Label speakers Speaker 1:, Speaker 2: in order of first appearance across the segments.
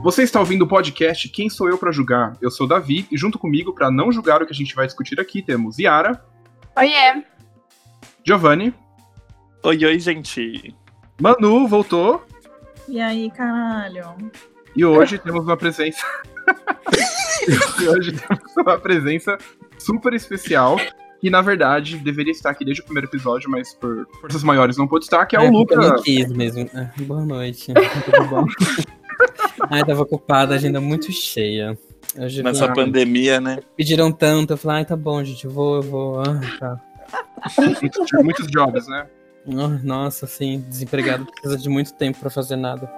Speaker 1: Você está ouvindo o podcast Quem Sou Eu para Julgar? Eu sou Davi e junto comigo, para não julgar o que a gente vai discutir aqui, temos Yara.
Speaker 2: Oiê!
Speaker 1: Giovanni.
Speaker 3: Oi, oi, gente.
Speaker 1: Manu voltou.
Speaker 4: E aí, caralho?
Speaker 1: E hoje temos uma presença. e hoje temos uma presença super especial. Que na verdade deveria estar aqui desde o primeiro episódio, mas por forças maiores não pôde estar, que é, é o Lucas.
Speaker 5: Eu não quis mesmo. Ah, boa noite. Tudo bom? Ai, tava ocupada, agenda muito cheia.
Speaker 3: Hoje Nessa pandemia, né?
Speaker 5: Pediram tanto, eu falei, ai, tá bom, gente, eu vou, eu vou. Ah, tá.
Speaker 1: Muitos jobs, né?
Speaker 5: Nossa, sim, desempregado precisa de muito tempo para fazer nada.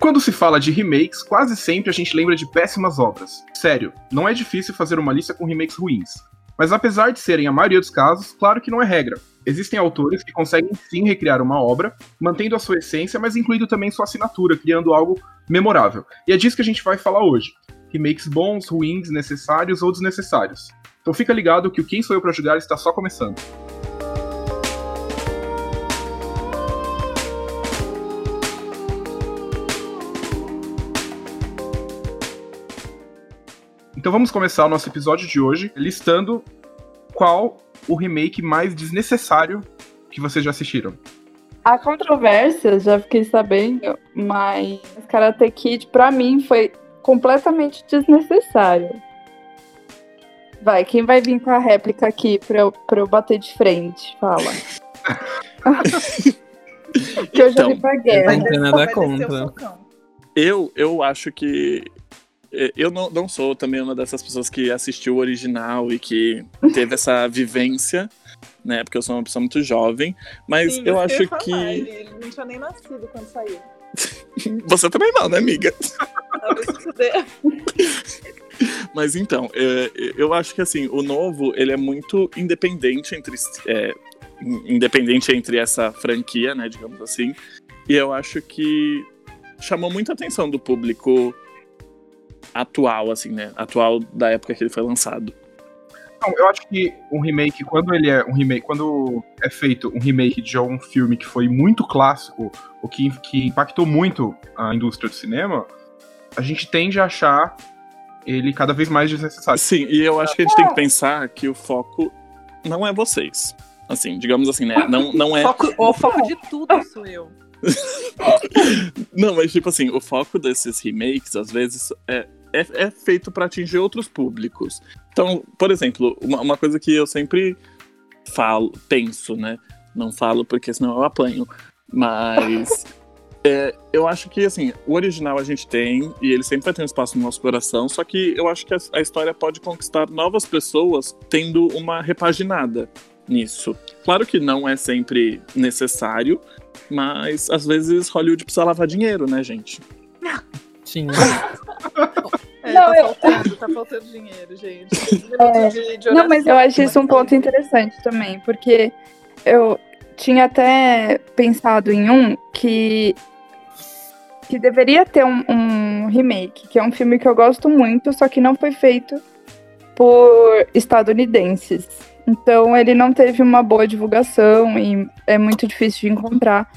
Speaker 1: Quando se fala de remakes, quase sempre a gente lembra de péssimas obras. Sério, não é difícil fazer uma lista com remakes ruins. Mas apesar de serem a maioria dos casos, claro que não é regra. Existem autores que conseguem sim recriar uma obra, mantendo a sua essência, mas incluindo também sua assinatura, criando algo memorável. E é disso que a gente vai falar hoje. Remakes bons, ruins, necessários ou desnecessários. Então fica ligado que o Quem Sou Eu para Julgar está só começando. Então vamos começar o nosso episódio de hoje listando qual o remake mais desnecessário que vocês já assistiram.
Speaker 2: Há controvérsias, já fiquei sabendo, mas Karate Kid pra mim foi completamente desnecessário. Vai, quem vai vir com a réplica aqui pra eu, pra eu bater de frente? Fala. que eu já então, vi pra guerra.
Speaker 5: Não tem nada contra.
Speaker 3: Eu, eu acho que eu não, não sou também uma dessas pessoas que assistiu o original e que teve essa vivência, né? Porque eu sou uma pessoa muito jovem. Mas Sim, eu acho falar, que.
Speaker 4: Ele não tinha nem nascido quando saiu.
Speaker 3: Você também não, né, amiga? Mas então, é, eu acho que assim, o novo ele é muito independente entre é, independente entre essa franquia, né, digamos assim. E eu acho que chamou muita atenção do público atual, assim, né? Atual da época que ele foi lançado.
Speaker 1: Não, eu acho que um remake, quando ele é um remake, quando é feito um remake de algum filme que foi muito clássico, ou que, que impactou muito a indústria do cinema, a gente tende a achar ele cada vez mais desnecessário.
Speaker 3: Sim, e eu acho que a gente tem que pensar que o foco não é vocês. Assim, digamos assim, né? Não, não é.
Speaker 4: Foco, o foco de tudo sou eu.
Speaker 3: não, mas tipo assim, o foco desses remakes, às vezes, é é, é feito para atingir outros públicos. Então, por exemplo, uma, uma coisa que eu sempre falo, penso, né? Não falo porque senão eu apanho. Mas é, eu acho que, assim, o original a gente tem e ele sempre vai ter um espaço no nosso coração, só que eu acho que a, a história pode conquistar novas pessoas tendo uma repaginada nisso. Claro que não é sempre necessário, mas às vezes Hollywood precisa lavar dinheiro, né, gente?
Speaker 5: Sim.
Speaker 4: É, não, tá, eu... faltando, tá faltando dinheiro, gente. É... De, de
Speaker 2: não, mas eu acho isso um ponto interessante também, porque eu tinha até pensado em um que que deveria ter um, um, remake, que é um filme que eu gosto muito, só que não foi feito por estadunidenses. Então ele não teve uma boa divulgação e é muito difícil de encontrar,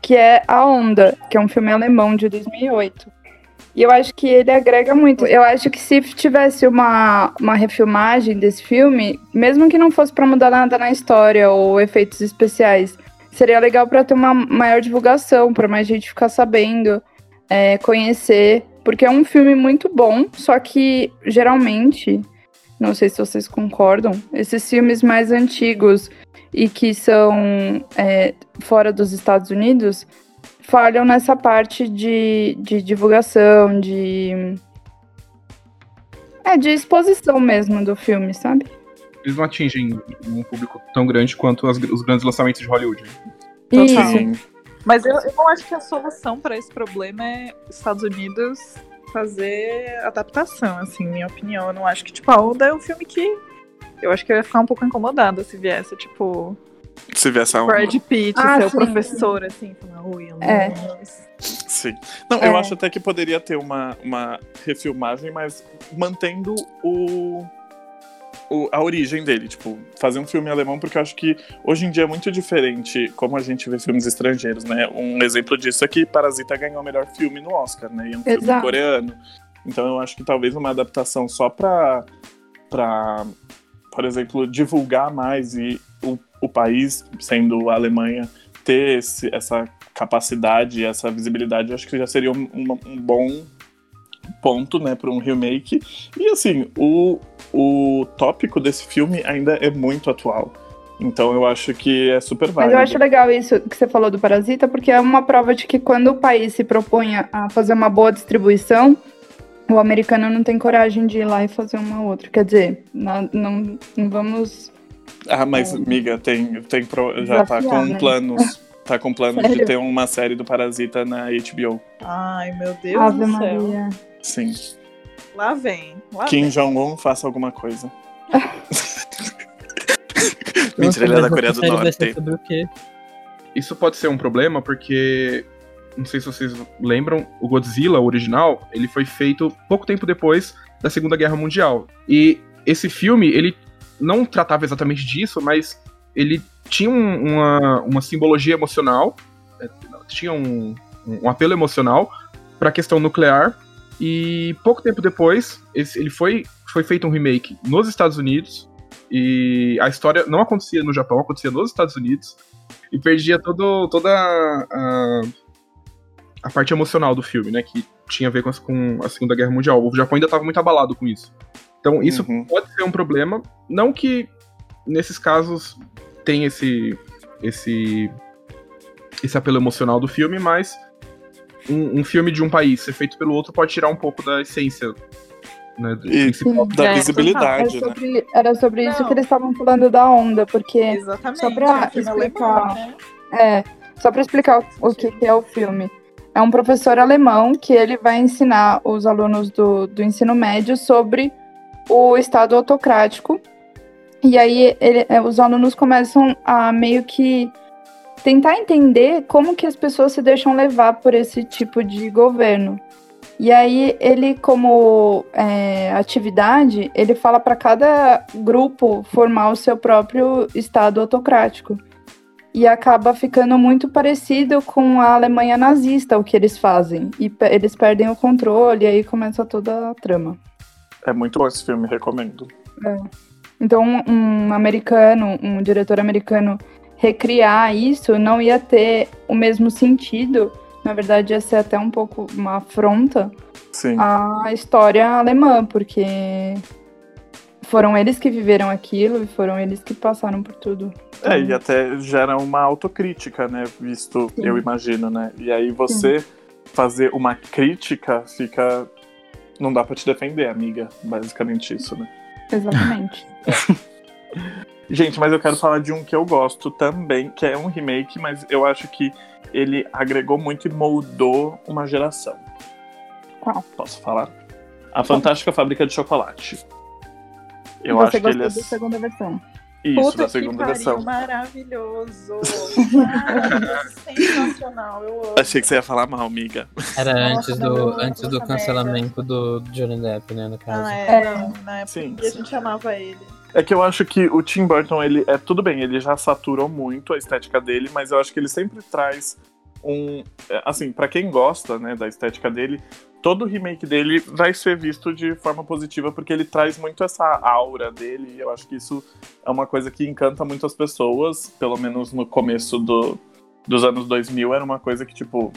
Speaker 2: que é A Onda, que é um filme alemão de 2008. E eu acho que ele agrega muito. Eu acho que se tivesse uma, uma refilmagem desse filme, mesmo que não fosse para mudar nada na história ou efeitos especiais, seria legal para ter uma maior divulgação, para mais gente ficar sabendo, é, conhecer. Porque é um filme muito bom, só que geralmente, não sei se vocês concordam, esses filmes mais antigos e que são é, fora dos Estados Unidos falham nessa parte de, de divulgação, de. É, de exposição mesmo do filme, sabe?
Speaker 1: Eles não atingem um público tão grande quanto as, os grandes lançamentos de Hollywood.
Speaker 2: Isso.
Speaker 4: Mas eu, eu não acho que a solução para esse problema é Estados Unidos fazer adaptação, assim, minha opinião. Eu não acho que, tipo, a Onda é um filme que. Eu acho que eu ia ficar um pouco incomodada se viesse, tipo,
Speaker 3: se vê essa
Speaker 4: Brad Pitt, ah, seu sim. professor, assim, falar, oi,
Speaker 2: é.
Speaker 3: Sim. Não, é. eu acho até que poderia ter uma, uma refilmagem, mas mantendo o. o- a origem dele, tipo, fazer um filme alemão, porque eu acho que hoje em dia é muito diferente como a gente vê filmes estrangeiros, né? Um exemplo disso é que Parasita ganhou o melhor filme no Oscar, né? E é um filme
Speaker 2: Exato.
Speaker 3: coreano. Então eu acho que talvez uma adaptação só pra, pra por exemplo, divulgar mais e o, o país, sendo a Alemanha, ter esse- essa capacidade, essa visibilidade, eu acho que já seria um, um- um bom ponto, né, para um remake. E assim, o, o tópico desse filme ainda é muito atual. Então eu acho que é super
Speaker 2: Mas
Speaker 3: válido.
Speaker 2: eu acho legal isso que você falou do Parasita, porque é uma prova de que quando o país se propõe a- fazer uma boa distribuição, o americano não tem coragem de ir lá e fazer uma outra. Quer dizer, não, não, não vamos.
Speaker 3: Ah, mas,
Speaker 2: É.
Speaker 3: amiga, tem, tem pro- já tá com
Speaker 2: né?
Speaker 3: planos. Tá com planos de ter uma série do Parasita na HBO.
Speaker 4: Ai, meu Deus
Speaker 2: Ave
Speaker 4: do céu.
Speaker 2: Maria.
Speaker 3: Sim.
Speaker 4: Lá vem. Lá
Speaker 3: Kim. Jong-un faça alguma coisa. Mentira, ele é da Coreia do Norte.
Speaker 5: sobre o quê?
Speaker 1: Isso pode ser um problema porque não sei se vocês lembram, o Godzilla o original, ele foi feito pouco tempo depois da Segunda Guerra Mundial. E esse filme, ele não tratava exatamente disso, mas ele tinha um- uma, uma simbologia emocional, é, tinha um, um apelo emocional para a questão nuclear. E pouco tempo depois, esse- ele foi, foi feito um remake nos Estados Unidos. E a história não acontecia no Japão, acontecia nos Estados Unidos. E perdia todo, toda a, a parte emocional do filme, né? Que tinha a ver com, as- com a Segunda Guerra Mundial. O Japão ainda estava muito abalado com isso. Então, isso
Speaker 3: Uhum.
Speaker 1: pode ser um problema. Não que nesses casos tem esse, esse, esse apelo emocional do filme, mas um, um filme de um país ser feito pelo outro pode tirar um pouco da essência né, do
Speaker 3: E-. Da
Speaker 4: É,
Speaker 3: visibilidade,
Speaker 2: Era
Speaker 3: né?
Speaker 2: sobre, era sobre isso
Speaker 4: Não.
Speaker 2: que eles estavam falando da onda, porque
Speaker 4: Exatamente.
Speaker 2: Só pra
Speaker 4: é um
Speaker 2: explicar.
Speaker 4: alemão, né?
Speaker 2: É, só para explicar o, o que, que é o filme. É um professor alemão que ele vai ensinar os alunos do, do ensino médio sobre o Estado autocrático. E aí ele- é, os alunos começam a meio que tentar entender como que as pessoas se deixam levar por esse tipo de governo. E aí ele, como é, atividade, ele fala para cada grupo formar o seu próprio Estado autocrático e acaba ficando muito parecido com a Alemanha nazista, o que eles fazem. E pe- eles perdem o controle, e aí começa toda a trama.
Speaker 3: É muito bom esse filme, recomendo.
Speaker 2: Então, um, um americano, um diretor americano, recriar isso não ia ter o mesmo sentido. Na verdade, ia ser até um pouco uma afronta
Speaker 3: Sim.
Speaker 2: à história alemã, porque foram eles que viveram aquilo e foram eles que passaram por tudo.
Speaker 3: É, e até gera uma autocrítica, né? Visto,
Speaker 2: Sim.
Speaker 3: eu imagino, né? E aí você fazer uma crítica fica. Não dá pra te defender, amiga. Basicamente isso, né?
Speaker 2: Exatamente.
Speaker 3: Gente, mas eu quero falar de um que eu gosto também, que é um remake, mas eu acho que ele agregou muito e moldou uma geração.
Speaker 2: Qual?
Speaker 3: Posso falar? A Fantástica Fábrica de Chocolate. Eu
Speaker 2: Você
Speaker 3: acho que ele é.
Speaker 2: da segunda versão.
Speaker 3: Isso,
Speaker 4: Puta
Speaker 3: da
Speaker 4: que
Speaker 3: segunda
Speaker 4: pariu,
Speaker 3: versão.
Speaker 4: maravilhoso. Maravilhoso, sensacional. Eu amo.
Speaker 3: Achei que você ia falar mal, amiga.
Speaker 5: Era
Speaker 4: Nossa,
Speaker 5: antes do,
Speaker 4: não,
Speaker 5: antes do cancelamento do Johnny Depp, né, no caso.
Speaker 4: Ah, é,
Speaker 2: É.
Speaker 4: na época
Speaker 3: Sim,
Speaker 4: que a
Speaker 3: sim.
Speaker 4: gente amava ele.
Speaker 3: É que eu acho que o Tim Burton, ele é tudo bem, ele já saturou muito a estética dele, mas eu acho que ele sempre traz um. é, Assim, pra quem gosta, né, da estética dele, todo remake dele vai ser visto de forma positiva, porque ele traz muito essa aura dele, e eu acho que isso é uma coisa que encanta muitas pessoas, pelo menos no começo do, dos anos 2000, era uma coisa que, tipo.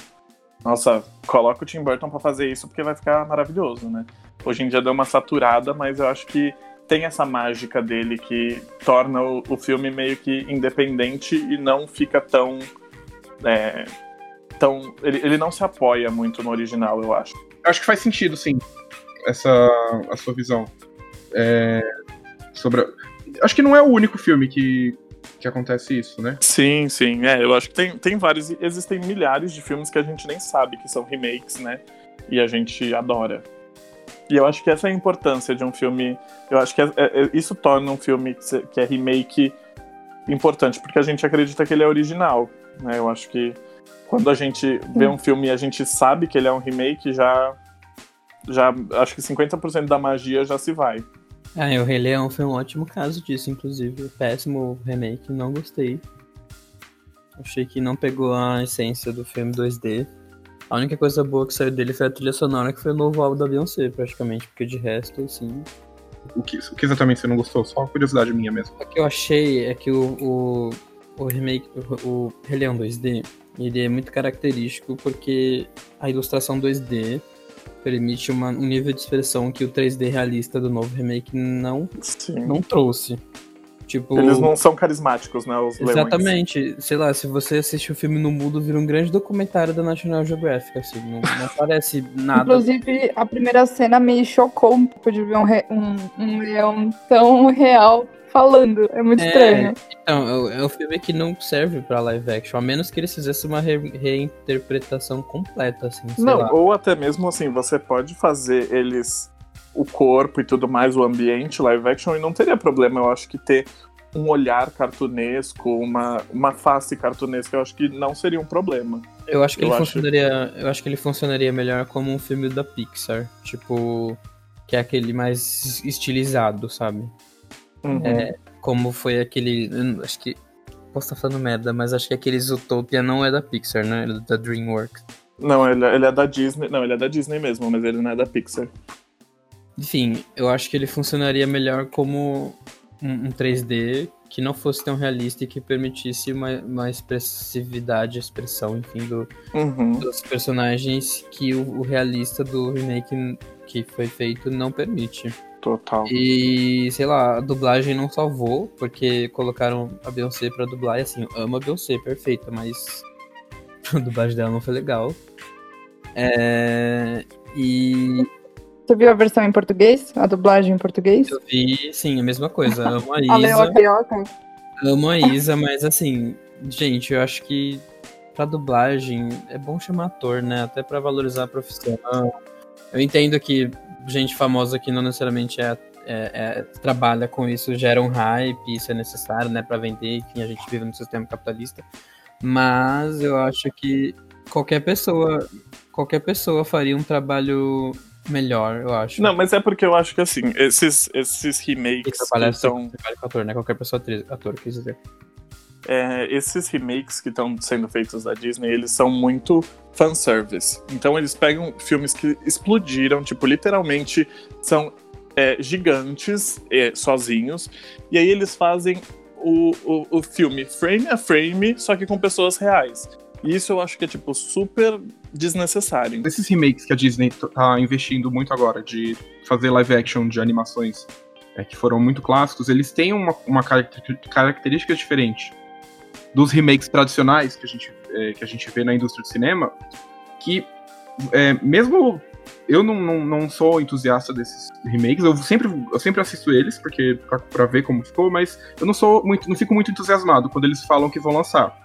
Speaker 3: Nossa, coloca o Tim Burton pra fazer isso porque vai ficar maravilhoso, né? Hoje em dia deu uma saturada, mas eu acho que tem essa mágica dele que torna o, o filme meio que independente e não fica tão. é, tão ele, ele não se apoia muito no original, eu acho.
Speaker 1: Acho que faz sentido, sim, essa a sua visão. É, sobre. a- Acho que não é o único filme que, que acontece isso, né?
Speaker 3: Sim, sim. É, eu acho que tem, tem vários. Existem milhares de filmes que a gente nem sabe que são remakes, né? E a gente adora. E eu acho que essa é a importância de um filme. Eu acho que é- é- é- isso torna um filme que é remake importante, porque a gente acredita que ele é original. Né? Eu acho que quando a gente vê um filme e a gente sabe que ele é um remake, já. já acho que 50% da magia já se vai.
Speaker 5: Ah, o Rei Leão foi um ótimo caso disso, inclusive. Péssimo remake, não gostei. Achei que não pegou a essência do filme 2D. A única coisa boa que saiu dele foi a trilha sonora, que foi o novo álbum da Beyoncé, praticamente, porque de resto, assim.
Speaker 1: O que, o que exatamente você não gostou? Só uma curiosidade minha mesmo.
Speaker 5: O que eu achei é que o, o, o remake, o, o Rei Leão 2D, ele é muito característico porque a ilustração 2D permite uma, um nível de expressão que o 3D realista do novo remake não,
Speaker 3: Sim.
Speaker 5: não trouxe. Tipo,
Speaker 3: Eles não são carismáticos, né? Os leões.
Speaker 5: Exatamente. Sei lá, se você assiste o filme no mudo, vira um grande documentário da National Geographic, assim. Não, não parece nada.
Speaker 2: Inclusive, a primeira cena me chocou um pouco de ver um, re- um, um leão tão real falando. É muito
Speaker 5: É,
Speaker 2: estranho.
Speaker 5: Então, é o- é um filme que não serve pra live action, a menos que eles fizessem uma re- reinterpretação completa, assim, sei
Speaker 3: Não,
Speaker 5: lá.
Speaker 3: ou até mesmo assim, você pode fazer eles, o corpo e tudo mais, o ambiente live action, e não teria problema, eu acho que ter um olhar cartunesco, uma, uma face cartunesca, eu acho que não seria um problema.
Speaker 5: Eu acho que
Speaker 3: eu
Speaker 5: ele
Speaker 3: acho-
Speaker 5: funcionaria. Eu acho que ele funcionaria melhor como um filme da Pixar. Tipo. Que é aquele mais estilizado, sabe?
Speaker 3: Uhum.
Speaker 5: É, como foi aquele. Acho que. Posso estar falando merda, mas acho que aquele Zootopia não é da Pixar, né? Ele é da DreamWorks.
Speaker 3: Não, ele, ele é da Disney. Não, ele é da Disney mesmo, mas ele não é da Pixar.
Speaker 5: Enfim, eu acho que ele funcionaria melhor como um, um 3D que não fosse tão realista e que permitisse uma, uma expressividade, expressão, enfim, do,
Speaker 3: Uhum.
Speaker 5: dos personagens que o, o realista do remake que foi feito não permite.
Speaker 3: Total.
Speaker 5: E, sei lá, a dublagem não salvou, porque colocaram a Beyoncé pra dublar, e assim, eu amo a Beyoncé, perfeita, mas a dublagem dela não foi legal. É, e
Speaker 2: Você viu a versão em português? A dublagem em português?
Speaker 5: eu vi, sim, a mesma coisa. Amo a
Speaker 2: A Leoa
Speaker 5: Isa,
Speaker 2: Carioca?
Speaker 5: amo a Isa, mas assim, gente, eu acho que pra dublagem é bom chamar ator, né? Até pra valorizar a profissão. Eu entendo que gente famosa que não necessariamente é, é- é- trabalha com isso gera um hype, isso é necessário, né, pra vender, enfim, a gente vive num sistema capitalista. Mas eu acho que qualquer pessoa, qualquer pessoa faria um trabalho melhor, eu acho.
Speaker 3: Não, mas é porque eu acho que assim, esses, esses
Speaker 5: que
Speaker 3: remakes
Speaker 5: trabalha,
Speaker 3: que
Speaker 5: trabalha com ator, né? Qualquer pessoa atriz, ator, quis dizer.
Speaker 3: é, esses remakes que estão sendo feitos da Disney, eles são muito fanservice. Então eles pegam filmes que explodiram, tipo, literalmente são é, gigantes é, sozinhos, e aí eles fazem o, o, o filme frame a frame, só que com pessoas reais. Isso eu acho que é, tipo, super desnecessário.
Speaker 1: Esses remakes que a Disney tá investindo muito agora, de fazer live action de animações é, que foram muito clássicos, eles têm uma, uma caracter- característica diferente dos remakes tradicionais que a gente, é, que a gente vê na indústria do cinema, que é, mesmo eu não, não, não sou entusiasta desses remakes, eu sempre, eu sempre assisto eles, porque pra, pra ver como ficou, mas eu não sou muito, não fico muito entusiasmado quando eles falam que vão lançar.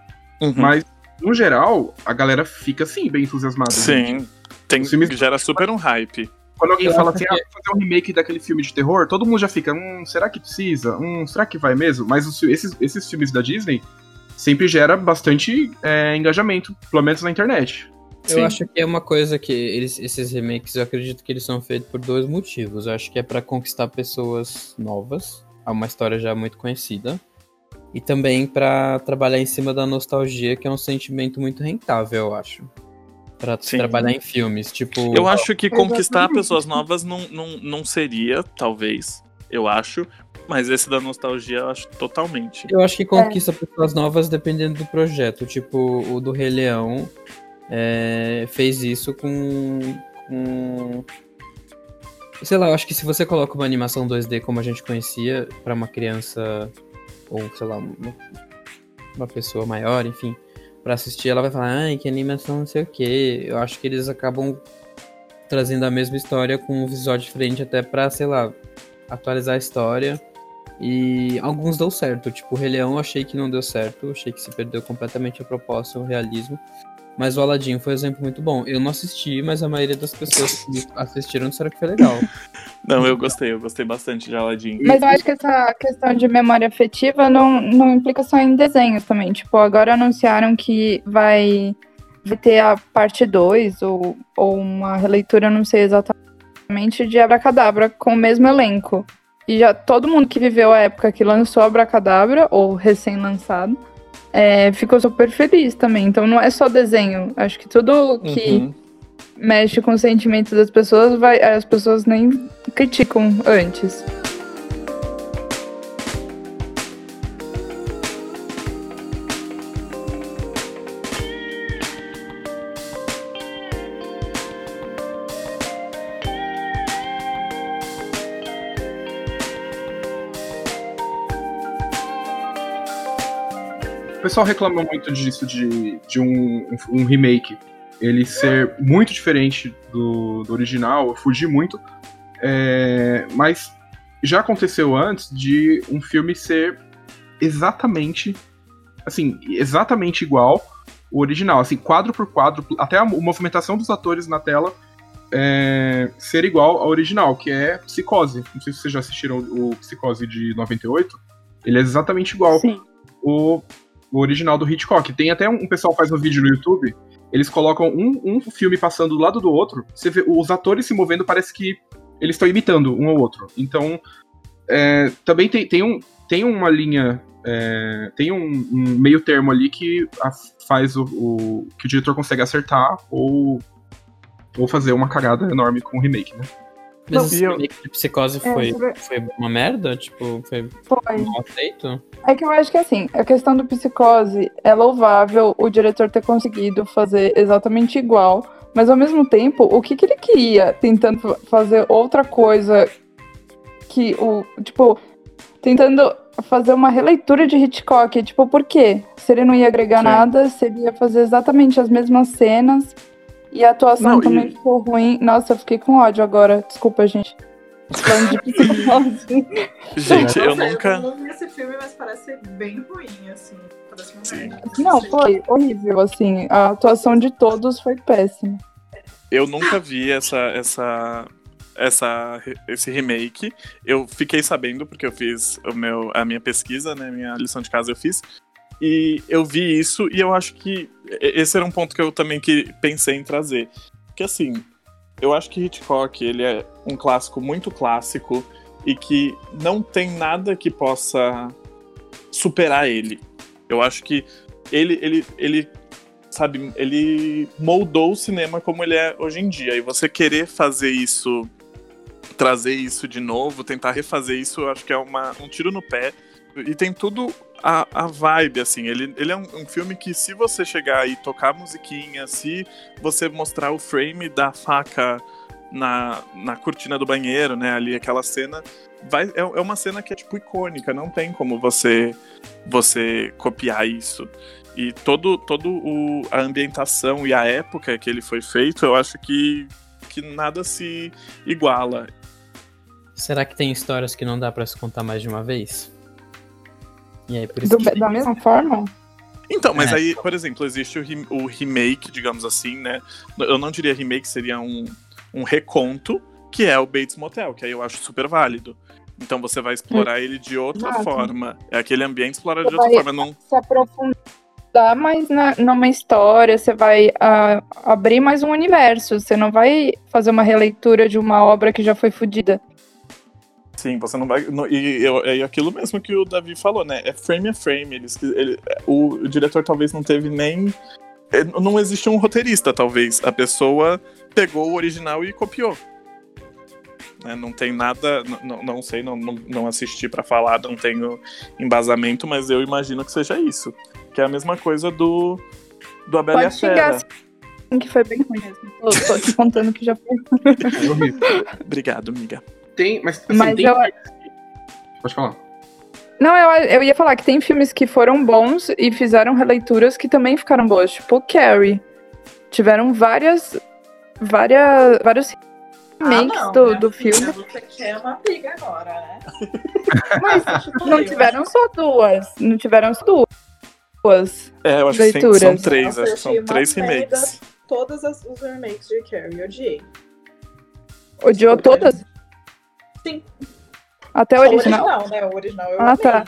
Speaker 3: Uhum.
Speaker 1: Mas, no geral, a galera fica sim bem entusiasmada.
Speaker 3: Sim, tem,
Speaker 1: filmes-
Speaker 3: gera super um hype.
Speaker 1: Quando alguém fala assim, ah, vou fazer um remake daquele filme de terror, todo mundo já fica, hum, será que precisa? Hum, será que vai mesmo? Mas os esses, esses filmes da Disney sempre gera bastante é, engajamento, pelo menos na internet.
Speaker 5: Eu
Speaker 3: Sim.
Speaker 5: acho que é uma coisa que eles, esses remakes, eu acredito que eles são feitos por dois motivos. Eu acho que é pra conquistar pessoas novas, a uma história já muito conhecida, e também pra trabalhar em cima da nostalgia, que é um sentimento muito rentável, eu acho. Pra
Speaker 3: Sim.
Speaker 5: trabalhar em filmes, tipo.
Speaker 3: Eu acho que conquistar pessoas novas não, não, não seria, talvez, eu acho. Mas esse da nostalgia eu acho totalmente.
Speaker 5: Eu acho que conquista pessoas novas dependendo do projeto. Tipo, o do Rei Leão é, fez isso com, com. Sei lá, eu acho que se você coloca uma animação 2D como a gente conhecia pra uma criança, ou sei lá, uma, uma pessoa maior, enfim, pra assistir, ela vai falar, ai, que animação não sei o quê. Eu acho que eles acabam trazendo a mesma história com um visual diferente, até pra, sei lá, atualizar a história. E alguns deu certo, tipo o Rei Leão eu achei que não deu certo, achei que se perdeu completamente a proposta, o realismo. Mas o Aladdin foi um exemplo muito bom. Eu não assisti, mas a maioria das pessoas que assistiram disseram que foi legal.
Speaker 3: Não, eu gostei, eu gostei bastante de Aladdin.
Speaker 2: Mas eu acho que essa questão de memória afetiva não, não implica só em desenhos também. Tipo, agora anunciaram que vai, vai ter a parte 2 ou, ou uma releitura, não sei exatamente, de Abracadabra com o mesmo elenco. E já todo mundo que viveu a época que lançou Abracadabra, ou recém-lançado, é, ficou super feliz também. Então não é só desenho. Acho que tudo que
Speaker 3: Uhum.
Speaker 2: mexe com os sentimentos das pessoas, vai, as pessoas nem criticam antes.
Speaker 1: Pessoal reclama muito disso, de, de um, um, remake ele ser muito diferente do, do original, fugir muito. É, mas já aconteceu antes de um filme ser exatamente assim, exatamente igual o original, assim, quadro por quadro, até a movimentação dos atores na tela é, ser igual ao original, que é Psicose. Não sei se vocês já assistiram o Psicose de 98. Ele é exatamente igual
Speaker 2: Sim.
Speaker 1: o, o original do Hitchcock. Tem até um, um pessoal faz um vídeo no YouTube, eles colocam um, um filme passando do lado do outro, você vê os atores se movendo, parece que eles estão imitando um ao outro. Então, é, também tem, tem, um, tem uma linha, é, tem um, um, meio termo ali que a, faz o, o, que o diretor consegue acertar ou, ou fazer uma cagada enorme com o remake, né?
Speaker 5: Mas
Speaker 3: Não,
Speaker 5: esse
Speaker 3: eu-
Speaker 5: de Psicose
Speaker 2: É,
Speaker 5: foi,
Speaker 2: sobre-
Speaker 5: foi uma merda? Tipo, foi
Speaker 2: Foi.
Speaker 5: mal aceito?
Speaker 2: É que eu acho que assim, a questão do psicose é louvável o diretor ter conseguido fazer exatamente igual, mas ao mesmo tempo, o que, que ele queria tentando fa- fazer outra coisa que o. Tipo, tentando fazer uma releitura de Hitchcock. Tipo, por quê? Se ele não ia agregar
Speaker 3: Sim.
Speaker 2: nada, se ele ia fazer exatamente as mesmas cenas e a atuação
Speaker 3: Não, e-
Speaker 2: também ficou ruim. Nossa, eu fiquei com ódio agora. Desculpa, gente. Falando de psicose.
Speaker 3: Gente, eu
Speaker 4: Nossa,
Speaker 3: nunca.
Speaker 4: Eu não vi esse filme, mas parece bem ruim, assim. Parece uma
Speaker 3: Sim.
Speaker 2: Não, foi horrível, assim. A atuação de todos foi péssima.
Speaker 3: Eu nunca vi essa, essa, essa, esse remake. Eu fiquei sabendo porque eu fiz o meu, a minha pesquisa, né? Minha lição de casa eu fiz. E eu vi isso e eu acho que esse era um ponto que eu também que pensei em trazer. Porque assim, eu acho que Hitchcock ele é um clássico muito clássico e que não tem nada que possa superar ele. Eu acho que ele, ele, ele sabe, ele moldou o cinema como ele é hoje em dia. E você querer fazer isso, trazer isso de novo, tentar refazer isso, eu acho que é uma, um tiro no pé. E tem tudo a, a vibe, assim. Ele, ele é um, um filme que, se você chegar e tocar musiquinha, se você mostrar o frame da faca na, na cortina do banheiro, né? Ali, aquela cena. Vai, é, é uma cena que é, tipo, icônica. Não tem como você, você copiar isso. E todo, todo o, a ambientação e a época que ele foi feito, eu acho que, que nada se iguala.
Speaker 5: Será que tem histórias que não dá pra se contar mais de uma vez? E aí, por isso
Speaker 2: Do-
Speaker 5: que...
Speaker 2: da mesma forma?
Speaker 3: Então, mas
Speaker 5: É.
Speaker 3: aí, por exemplo, existe o, o remake, digamos assim, né? Eu não diria remake, seria um, um reconto, que é o Bates Motel, que aí eu acho super válido. Então você vai explorar ele de outra
Speaker 2: Exato.
Speaker 3: forma. É aquele ambiente explorado de outra
Speaker 2: vai-
Speaker 3: forma. Não,
Speaker 2: Se aprofundar mais na, numa história, você vai ah, abrir mais um universo. Você não vai fazer uma releitura de uma obra que já foi fodida.
Speaker 3: Sim, você não vai. não- e eu- é aquilo mesmo que o Davi falou, né? É frame a frame. Eles, ele, o, o diretor talvez não teve nem. é, Não existe um roteirista, talvez. A pessoa pegou o original e copiou. né? Não tem nada, não, não sei, não, não, não assisti pra falar, não tenho embasamento, mas eu imagino que seja isso. Que é a mesma coisa do, do A Bela e a
Speaker 2: Pode
Speaker 3: Fera.
Speaker 2: assim, que foi bem ruim mesmo. Tô, tô te contando que já foi.
Speaker 1: É.
Speaker 3: Obrigado, amiga.
Speaker 1: Tem, mas assim,
Speaker 2: Mas
Speaker 1: tem
Speaker 2: eu-
Speaker 1: filmes que- Pode falar.
Speaker 2: Não, eu, eu ia falar que tem filmes que foram bons e fizeram releituras que também ficaram boas. Tipo Carrie. Tiveram várias. várias vários remakes
Speaker 4: Ah, não,
Speaker 2: do, do
Speaker 4: filha,
Speaker 2: filme.
Speaker 4: Você quer uma briga agora, né?
Speaker 2: Mas não tiveram só duas. Não tiveram só duas.
Speaker 3: É, eu acho que tem- são
Speaker 2: Leituras.
Speaker 3: três,
Speaker 4: Nossa,
Speaker 3: acho
Speaker 4: eu
Speaker 3: que são três remakes.
Speaker 4: Todas as, os remakes de Carrie, eu odiei.
Speaker 2: Odiou todas?
Speaker 4: Sim.
Speaker 2: Até o
Speaker 4: Só
Speaker 2: original?
Speaker 4: né? O original eu
Speaker 2: Ah,
Speaker 4: amei.
Speaker 2: tá.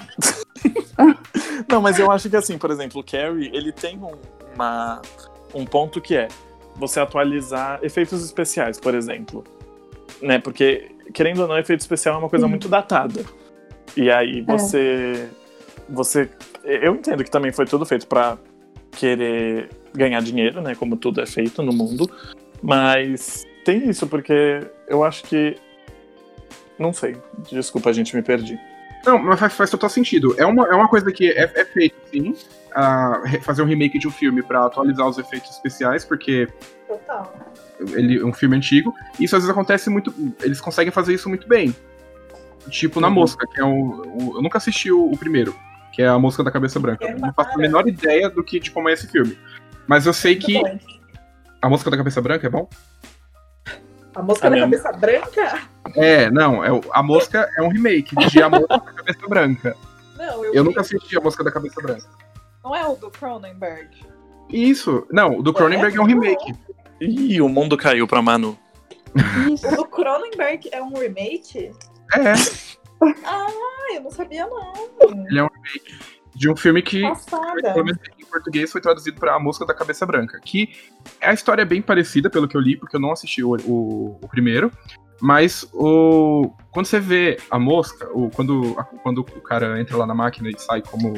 Speaker 3: Não, mas eu acho que assim, por exemplo, o Carrie, ele tem um, uma, um ponto que é você atualizar efeitos especiais, por exemplo. né? Porque, querendo ou não, efeito especial é uma coisa muito datada. E aí você. Você. Eu entendo que também foi tudo feito pra querer ganhar dinheiro, né? Como tudo é feito no mundo. Mas tem isso, porque eu acho que. Não sei. Desculpa, a gente me perdi.
Speaker 1: Não, mas faz, faz total sentido. É uma, é uma coisa que é, é feito, sim, re- fazer um remake de um filme pra atualizar os efeitos especiais, porque
Speaker 4: Total.
Speaker 1: ele é um filme antigo. E isso às vezes acontece muito. Eles conseguem fazer isso muito bem. Tipo na
Speaker 3: Uhum.
Speaker 1: Mosca, que é o, o- Eu nunca assisti o, o primeiro, que é a Mosca da Cabeça Branca.
Speaker 4: É
Speaker 1: Eu não faço a menor ideia do que de como é esse filme. Mas eu sei que a Mosca da Cabeça Branca é bom?
Speaker 4: A mosca
Speaker 3: A
Speaker 4: da
Speaker 3: minha-
Speaker 4: cabeça branca?
Speaker 1: É, não. É, o- a Mosca é um remake de A Mosca da Cabeça Branca.
Speaker 4: Não,
Speaker 1: Eu
Speaker 4: vi.
Speaker 1: nunca assisti a Mosca da Cabeça Branca.
Speaker 4: Não é o do Cronenberg.
Speaker 1: Isso. Não, o do Cronenberg é um remake.
Speaker 3: Ih, o mundo caiu pra Manu.
Speaker 2: Isso.
Speaker 4: O do Cronenberg é um remake?
Speaker 1: É,
Speaker 4: Ah, eu não sabia não.
Speaker 1: de um filme que
Speaker 4: Passada.
Speaker 1: Português foi traduzido para A Mosca da Cabeça Branca. Que a história é bem parecida, pelo que eu li, porque eu não assisti o, o- o primeiro. Mas o, quando você vê a mosca, o, quando, a- quando o cara entra lá na máquina e sai como,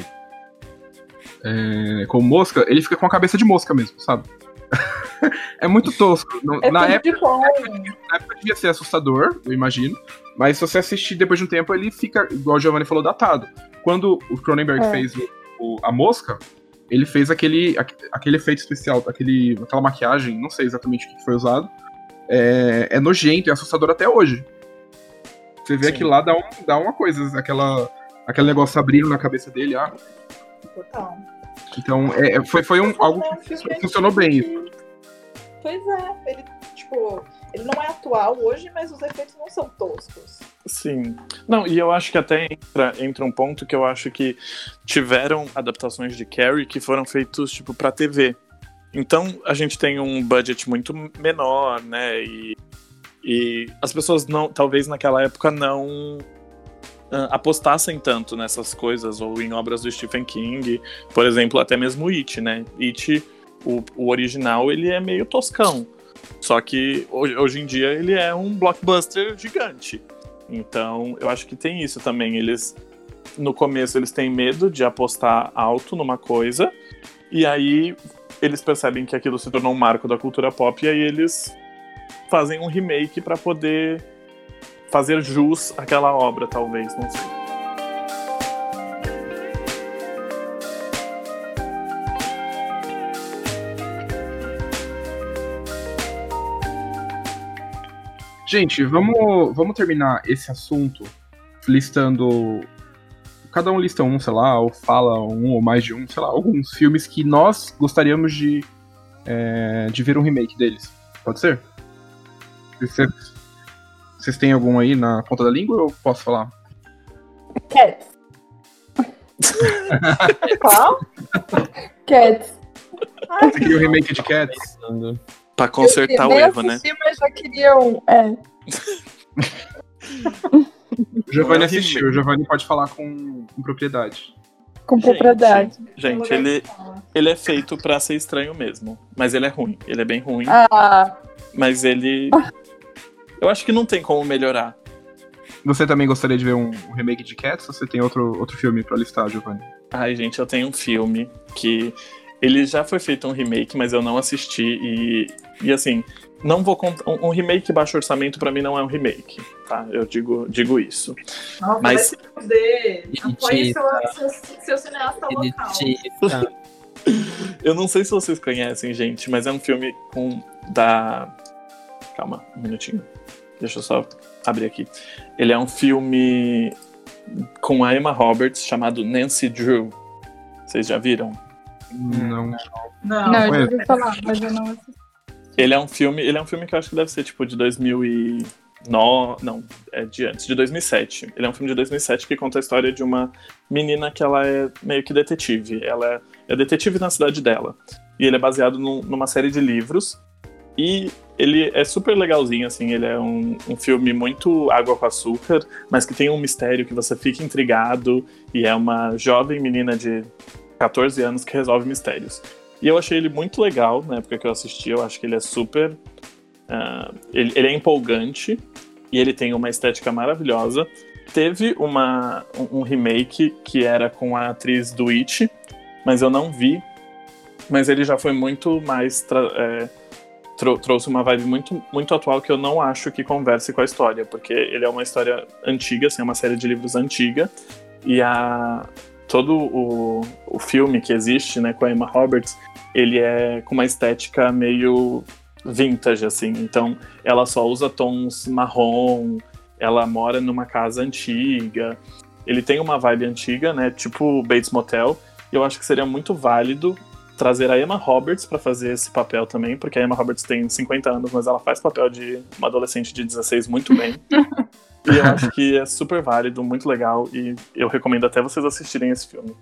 Speaker 1: é, como mosca, ele fica com a cabeça de mosca mesmo, sabe? é muito tosco. No-
Speaker 4: É
Speaker 1: na, época,
Speaker 4: de bom.
Speaker 1: na época devia ser assustador, eu imagino. Mas se você assistir depois de um tempo, ele fica, igual o Giovanni falou, datado. Quando o Cronenberg
Speaker 2: É.
Speaker 1: fez o- o- a mosca, ele fez aquele, aque- aquele efeito especial, aquele, aquela maquiagem, não sei exatamente o que foi usado. É, é nojento, é assustador até hoje. Você vê
Speaker 3: Sim.
Speaker 1: aquilo lá, dá, um, dá uma coisa, aquela, aquele negócio abrindo na cabeça dele. Ah.
Speaker 4: Total.
Speaker 1: Então, é, é- foi, foi um, algo que funcionou bem.
Speaker 4: que- Pois é, ele, tipo, ele não é atual hoje, mas os efeitos não são toscos.
Speaker 3: Sim. Não, e eu acho que até entra, entra um ponto que eu acho que tiveram adaptações de Carrie que foram feitos, tipo, pra TV. Então, a gente tem um budget muito menor, né? E, e as pessoas não, talvez naquela época não ah, apostassem tanto nessas coisas, ou em obras do Stephen King, por exemplo, até mesmo It, né? It, o, o original, ele é meio toscão. Só que hoje, hoje em dia ele é um blockbuster gigante. Então, eu acho que tem isso também. Eles, no começo, eles têm medo de apostar alto numa coisa, e aí eles percebem que aquilo se tornou um marco da cultura pop, e aí eles fazem um remake pra poder fazer jus àquela obra, talvez, não sei.
Speaker 1: Gente, vamos, vamos terminar esse assunto listando. Cada um lista um, sei lá, ou fala um ou mais de um, sei lá, alguns filmes que nós gostaríamos de, é, de ver um remake deles. Pode ser? Vocês, vocês têm algum aí na ponta da língua ou eu posso falar?
Speaker 2: Cats.
Speaker 4: Qual?
Speaker 2: Cats.
Speaker 1: Você queria o remake de Cats?
Speaker 3: Pra consertar o erro, né?
Speaker 2: mas já queria um. É.
Speaker 1: O Giovanni
Speaker 3: é
Speaker 1: assistiu, o Giovanni pode falar com, com propriedade.
Speaker 2: Com
Speaker 3: Gente,
Speaker 2: propriedade.
Speaker 3: Gente, ele, ele é feito pra ser estranho mesmo. Mas ele é ruim. Ele é bem ruim.
Speaker 2: Ah,
Speaker 3: Mas ele. Eu acho que não tem como melhorar.
Speaker 1: Você também gostaria de ver um, um remake de Cats ou você tem outro, outro filme pra listar, Giovanni?
Speaker 3: Ai, gente, eu tenho um filme que. Ele já foi feito um remake, mas eu não assisti. E, e assim, não vou contar. Um, um remake baixo orçamento pra mim não é um remake, tá? Eu digo, digo isso.
Speaker 4: Nossa,
Speaker 3: Mas-
Speaker 4: vai se fuder. Apoie seu, seu, seu cineasta local.
Speaker 3: Eu não sei se vocês conhecem, gente, mas é um filme com. da. Calma, um minutinho. Deixa eu só abrir aqui. Ele é um filme com a Emma Roberts chamado Nancy Drew. Vocês já viram?
Speaker 1: Não.
Speaker 4: Não,
Speaker 2: não, eu ouvi falar, mas eu não assisti.
Speaker 3: Ele é um filme, ele é um filme que eu acho que deve ser tipo de 2009, não, é de antes, de 2007. Ele é um filme de 2007 que conta a história de uma menina que ela é meio que detetive. Ela é, é detetive na cidade dela. E ele é baseado num- numa série de livros. E ele é super legalzinho, assim. Ele é um, um filme muito água com açúcar, mas que tem um mistério que você fica intrigado. E é uma jovem menina de 14 anos que resolve mistérios. E eu achei ele muito legal na época que eu assisti. Eu acho que ele é super. ah, ele, ele é empolgante. e ele tem uma estética maravilhosa. Teve uma, um remake que era com a atriz do It, mas eu não vi. Mas ele já foi muito mais. É, trou trouxe uma vibe muito, muito atual que eu não acho que converse com a história, porque ele é uma história antiga, assim, é uma série de livros antiga, e a, todo o, o filme que existe, né, com a Emma Roberts, ele é com uma estética meio vintage, assim. Então, ela só usa tons marrom, ela mora numa casa antiga. Ele tem uma vibe antiga, né, tipo Bates Motel. Eu acho que seria muito válido trazer a Emma Roberts para fazer esse papel também, porque a Emma Roberts tem 50 anos, mas ela faz papel de uma adolescente de 16 muito bem. e eu acho que é super válido, muito legal, e eu recomendo até vocês assistirem esse filme.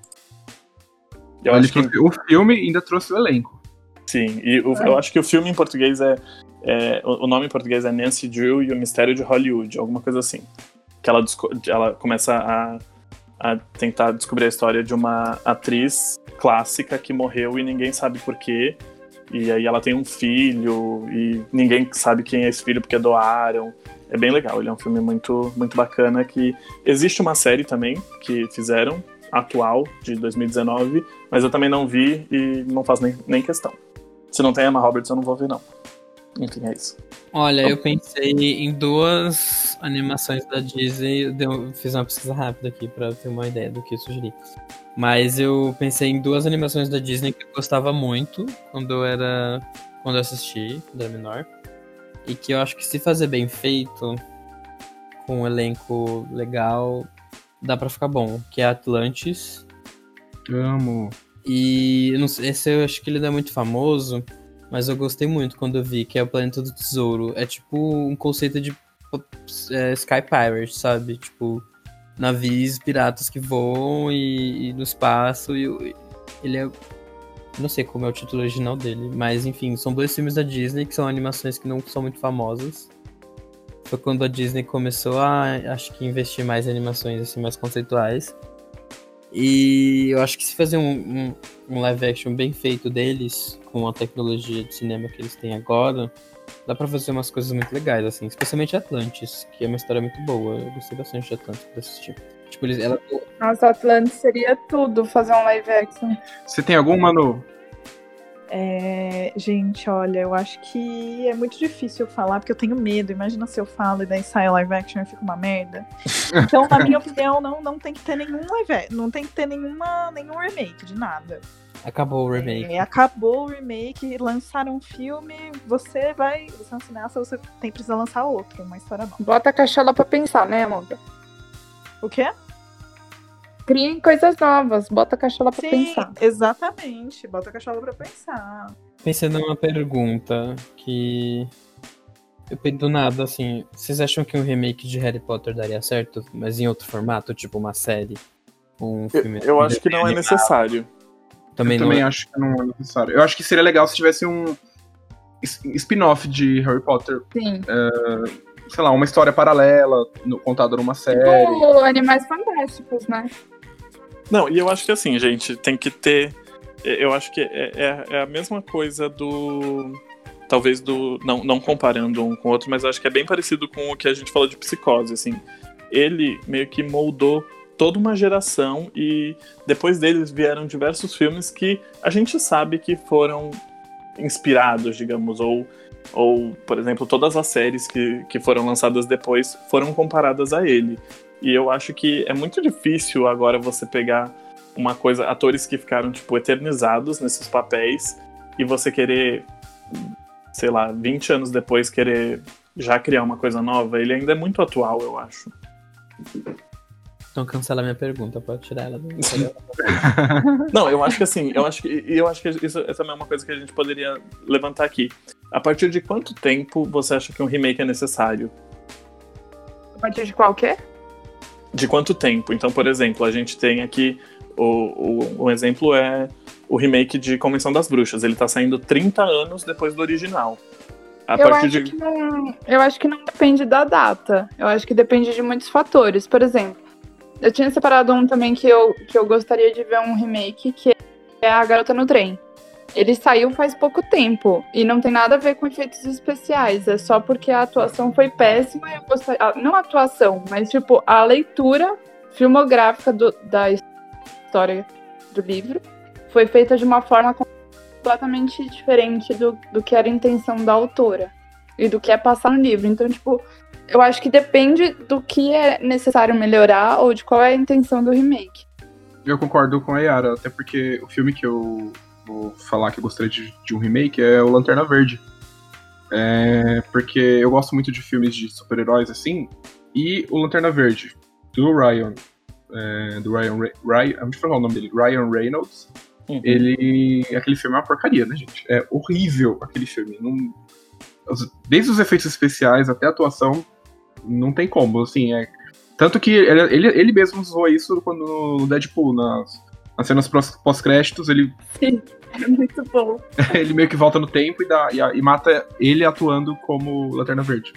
Speaker 1: Eu Olha acho que o filme ainda trouxe o elenco.
Speaker 3: Sim, e o, é. eu acho que o filme em português é, é, O nome em português é Nancy Drew e o Mistério de Hollywood, alguma coisa assim. Que ela, ela começa a, a tentar descobrir a história de uma atriz clássica que morreu e ninguém sabe por quê. E aí ela tem um filho e ninguém sabe quem é esse filho porque doaram. É bem legal, ele é um filme muito, muito bacana que existe uma série também que fizeram atual de 2019, mas eu também não vi e não faz nem, nem questão. Se não tem Emma Roberts, eu não vou ver, não. Enfim, é isso.
Speaker 5: Olha, então, eu pensei em duas animações da Disney. Eu fiz uma pesquisa rápida aqui pra ter uma ideia do que eu sugeri. Mas eu pensei em duas animações da Disney que eu gostava muito quando eu era. quando eu assisti, quando eu era menor. E que eu acho que se fazer bem feito, com um elenco legal, dá pra ficar bom, que é Atlantis.
Speaker 1: Amo.
Speaker 5: E não sei, esse eu acho que ele não é muito famoso, mas eu gostei muito quando eu vi, que é o Planeta do Tesouro. É tipo um conceito de é, Sky Pirate, sabe? Tipo, navios piratas que voam e, e no espaço. E, ele é. Não sei como é o título original dele, mas enfim, são dois filmes da Disney que são animações que não são muito famosas foi quando a Disney começou a, acho que, investir mais em animações assim, mais conceituais. E eu acho que se fazer um, um, um, live action bem feito deles, com a tecnologia de cinema que eles têm agora, dá pra fazer umas coisas muito legais, assim, especialmente Atlantis, que é uma história muito boa. Eu gostei bastante de Atlantis pra assistir. Tipo, eles, ela...
Speaker 2: Nossa, Atlantis seria tudo fazer um live action.
Speaker 1: Você tem alguma, Manu?
Speaker 4: É, gente, olha, eu acho que é muito difícil falar, porque eu tenho medo. Imagina se eu falo e daí sai live action e fica uma merda. Então, na minha opinião, não, não tem que ter nenhum live não tem que ter nenhuma, nenhum remake de nada.
Speaker 5: Acabou o remake.
Speaker 4: É, acabou o remake, lançaram um filme, você vai. Você é um cineasta, você tem precisa lançar outro, uma história nova.
Speaker 2: Bota a caixola pra pensar, né, Amanda?
Speaker 4: O quê?
Speaker 2: Criem coisas novas, bota a cachola pra Sim, pensar.
Speaker 4: Exatamente, bota a cachola pra pensar.
Speaker 5: Pensando numa pergunta que. Eu do nada, assim, vocês acham que um remake de Harry Potter daria certo, mas em outro formato, tipo uma série? Um
Speaker 3: filme eu, eu acho que não é necessário.
Speaker 1: Também, eu também é... acho que não é necessário. Eu acho que seria legal se tivesse um spin-off de Harry Potter.
Speaker 2: Sim.
Speaker 1: Uh, sei lá, uma história paralela, no, contada numa série.
Speaker 2: Tipo Animais Fantásticos, né?
Speaker 3: Não, e eu acho que assim, gente, tem que ter. Eu acho que é, é, é a mesma coisa do. Talvez do. Não, não comparando um com o outro, mas acho que é bem parecido com o que a gente falou de psicose, assim. Ele meio que moldou toda uma geração e depois deles vieram diversos filmes que a gente sabe que foram inspirados, digamos, ou, ou por exemplo, todas as séries que, que foram lançadas depois foram comparadas a ele. E eu acho que é muito difícil agora você pegar uma coisa, atores que ficaram, tipo, eternizados nesses papéis e você querer, sei lá, 20 anos depois querer já criar uma coisa nova. Ele ainda é muito atual, eu acho.
Speaker 5: Então cancela minha pergunta, pode tirar ela do.
Speaker 3: Não, eu acho que assim, eu acho que eu acho que isso essa é uma coisa que a gente poderia levantar aqui. A partir de quanto tempo você acha que um remake é necessário?
Speaker 2: A partir de qual quê?
Speaker 3: De quanto tempo. Então, por exemplo, a gente tem aqui o, o, o exemplo é o remake de Convenção das Bruxas. Ele tá saindo 30 anos depois do original.
Speaker 2: A eu, acho de... que não, eu acho que não depende da data. Eu acho que depende de muitos fatores. Por exemplo, eu tinha separado um também que eu, que eu gostaria de ver um remake, que é A Garota no Trem. Ele saiu faz pouco tempo e não tem nada a ver com efeitos especiais. É só porque a atuação foi péssima. Eu gostei, ah, não a atuação, mas tipo a leitura filmográfica do, da história do livro foi feita de uma forma completamente diferente do, do que era a intenção da autora e do que é passar no livro. Então, tipo, eu acho que depende do que é necessário melhorar ou de qual é a intenção do remake.
Speaker 1: Eu concordo com a Yara, até porque o filme que eu vou falar que eu gostaria de, de um remake é o Lanterna Verde. É, porque eu gosto muito de filmes de super-heróis assim, e o Lanterna Verde, do Ryan, é, do Ryan, Ryan, onde foi o nome dele? Ryan Reynolds. Uhum. Ele, aquele filme é uma porcaria, né, gente? É horrível aquele filme. Não, desde os efeitos especiais até a atuação, não tem como, assim, é tanto que ele, ele, ele mesmo usou isso quando no Deadpool, nas, nas cenas pós-créditos, ele.
Speaker 2: Sim, é muito bom.
Speaker 1: ele meio que volta no tempo e, dá, e, e, mata ele atuando como Lanterna Verde.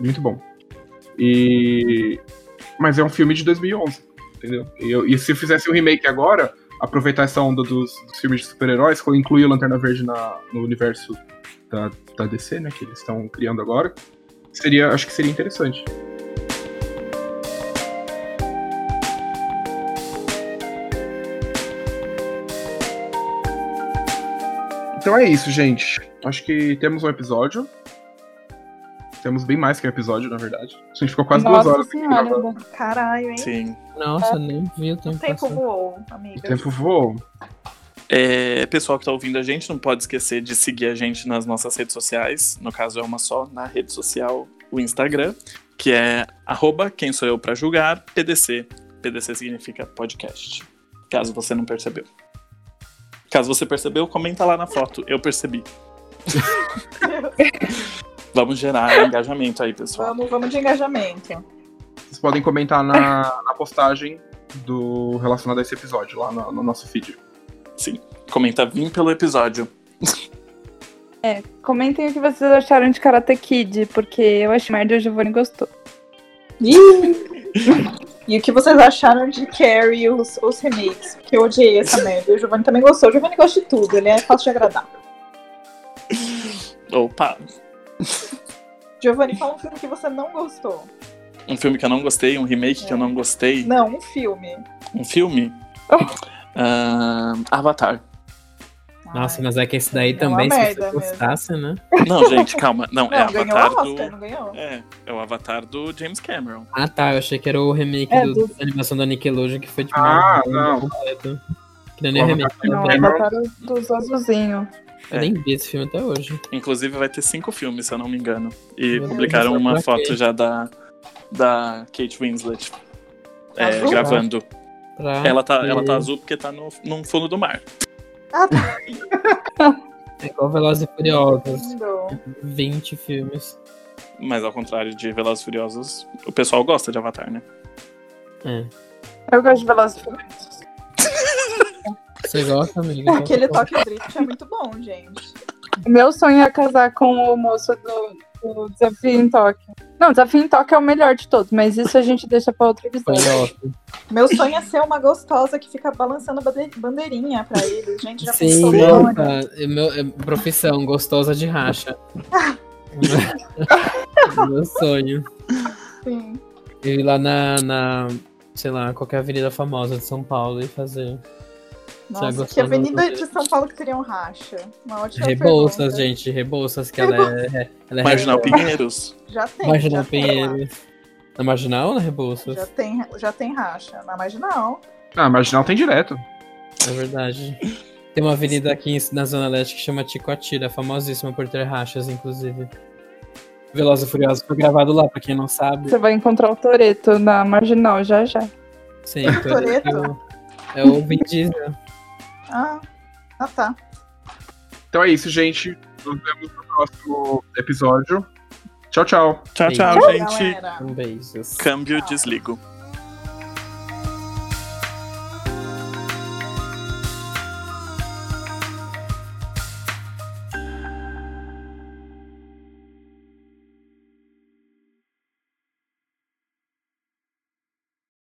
Speaker 1: Muito bom. E. Mas é um filme de 2011, entendeu? E, e se eu fizesse um remake agora, aproveitar essa onda dos, dos filmes de super-heróis, incluir o Lanterna Verde na, no universo da, da DC, né? Que eles estão criando agora, seria, acho que seria interessante. Então é isso, gente. Acho que temos um episódio. Temos bem mais que um episódio, na verdade. A gente ficou quase
Speaker 2: Nossa
Speaker 1: duas horas
Speaker 2: senhora,
Speaker 1: gravando.
Speaker 4: Caralho, hein?
Speaker 3: Sim.
Speaker 5: Nossa, nem vi o tempo,
Speaker 4: O tempo
Speaker 5: passando.
Speaker 4: voou,
Speaker 1: O
Speaker 4: amiga.
Speaker 1: tempo voou.
Speaker 3: É, pessoal que tá ouvindo a gente, não pode esquecer de seguir a gente nas nossas redes sociais. No caso, é uma só, na rede social, o Instagram, que é arroba quem sou eu pra julgar, PDC. PDC significa podcast. Caso você não percebeu. Caso você percebeu, comenta lá na foto. Eu percebi. Vamos gerar engajamento aí, pessoal.
Speaker 4: Vamos, vamos de engajamento.
Speaker 1: Vocês podem comentar na, na postagem do relacionado a esse episódio, lá no, no nosso feed.
Speaker 3: Sim. Comenta vim pelo episódio.
Speaker 2: Comentem o que vocês acharam de Karate Kid, porque eu achei merda e o Giovanni gostou.
Speaker 4: E o que vocês acharam de Carrie os, os remakes? Porque eu odiei essa merda. O Giovanni também gostou. O Giovanni gosta de tudo, ele é fácil de agradar.
Speaker 3: Opa!
Speaker 4: Giovanni, fala um filme que você não gostou.
Speaker 3: Um filme que eu não gostei, um remake que eu não gostei.
Speaker 4: Não, um filme.
Speaker 3: Um filme? Ah, Avatar.
Speaker 5: Nossa, mas é que esse daí
Speaker 4: É
Speaker 5: também, se você gostasse, né?
Speaker 3: Não, gente, calma. Não,
Speaker 4: Não,
Speaker 3: é
Speaker 4: ganhou
Speaker 3: Avatar
Speaker 4: o Oscar,
Speaker 3: do.
Speaker 4: não ganhou?
Speaker 3: É, é o Avatar do James Cameron.
Speaker 5: Ah, tá. Eu achei que era o remake
Speaker 2: É,
Speaker 5: do,
Speaker 2: do-
Speaker 5: da animação da Nickelodeon, que foi tipo.
Speaker 1: Ah, não.
Speaker 5: completo. Que nem o
Speaker 1: O
Speaker 5: remake.
Speaker 1: Avatar
Speaker 2: Não,
Speaker 1: Cameron.
Speaker 2: botaram dos azulzinhos.
Speaker 5: Eu nem vi esse filme até hoje.
Speaker 3: Inclusive vai ter cinco filmes, se eu não me engano. E
Speaker 5: Meu
Speaker 3: publicaram
Speaker 5: Deus,
Speaker 3: uma foto
Speaker 5: quê?
Speaker 3: já da, da Kate Winslet é, gravando.
Speaker 5: Pra
Speaker 3: Ela tá, ela tá azul porque tá no, no fundo do mar.
Speaker 4: Ah, tá
Speaker 5: É igual Velozes e Furiosos.
Speaker 4: lindo.
Speaker 5: 20 filmes.
Speaker 3: Mas ao contrário de Velozes e Furiosos, o pessoal gosta de Avatar, né?
Speaker 5: É.
Speaker 2: Eu gosto de Velozes e Furiosos.
Speaker 5: Você gosta, amigo?
Speaker 4: Aquele toque drift é muito bom, gente.
Speaker 2: Meu sonho é casar com o moço do, do Desafio em Tóquio. Não, Desafio em Tóquio é o melhor de todos, mas isso a gente deixa pra outro
Speaker 5: Foi
Speaker 2: episódio.
Speaker 4: Meu sonho é ser uma gostosa que fica balançando bande- bandeirinha pra eles. Gente, já
Speaker 5: Sim,
Speaker 4: pensou?
Speaker 5: nossa. É meu, é profissão, gostosa de racha. meu sonho.
Speaker 4: Sim.
Speaker 5: Ir lá na, na, sei lá, qualquer avenida famosa de São Paulo e fazer.
Speaker 4: Nossa, que
Speaker 5: gostosa
Speaker 4: avenida de São Paulo que teria um racha? Uma ótima
Speaker 5: Rebouças,
Speaker 4: pergunta.
Speaker 5: gente, Rebouças, que ela é. Ela é
Speaker 3: Marginal Pinheiros.
Speaker 4: Já tem.
Speaker 5: Marginal
Speaker 4: já tem lá.
Speaker 5: Pinheiros. Na Marginal ou na Rebouças?
Speaker 4: Já tem, já tem racha. Na marginal.
Speaker 1: Ah, Marginal tem direto.
Speaker 5: É verdade. Tem uma avenida aqui na Zona Leste que chama Ticoatira, famosíssima por ter rachas, inclusive. Velozes e Furiosos foi gravado lá, pra quem não sabe.
Speaker 2: Você vai encontrar o Toreto na Marginal já já.
Speaker 5: Sim,
Speaker 4: Toretto?
Speaker 5: Toretto é o Vin Diesel.
Speaker 4: Ah, ah tá.
Speaker 1: Então é isso, gente. Nos vemos no próximo episódio. Tchau, tchau.
Speaker 3: Tchau, tchau,
Speaker 5: Beijo.
Speaker 3: gente.
Speaker 4: Galera.
Speaker 5: Um beijos.
Speaker 3: Câmbio, desligo.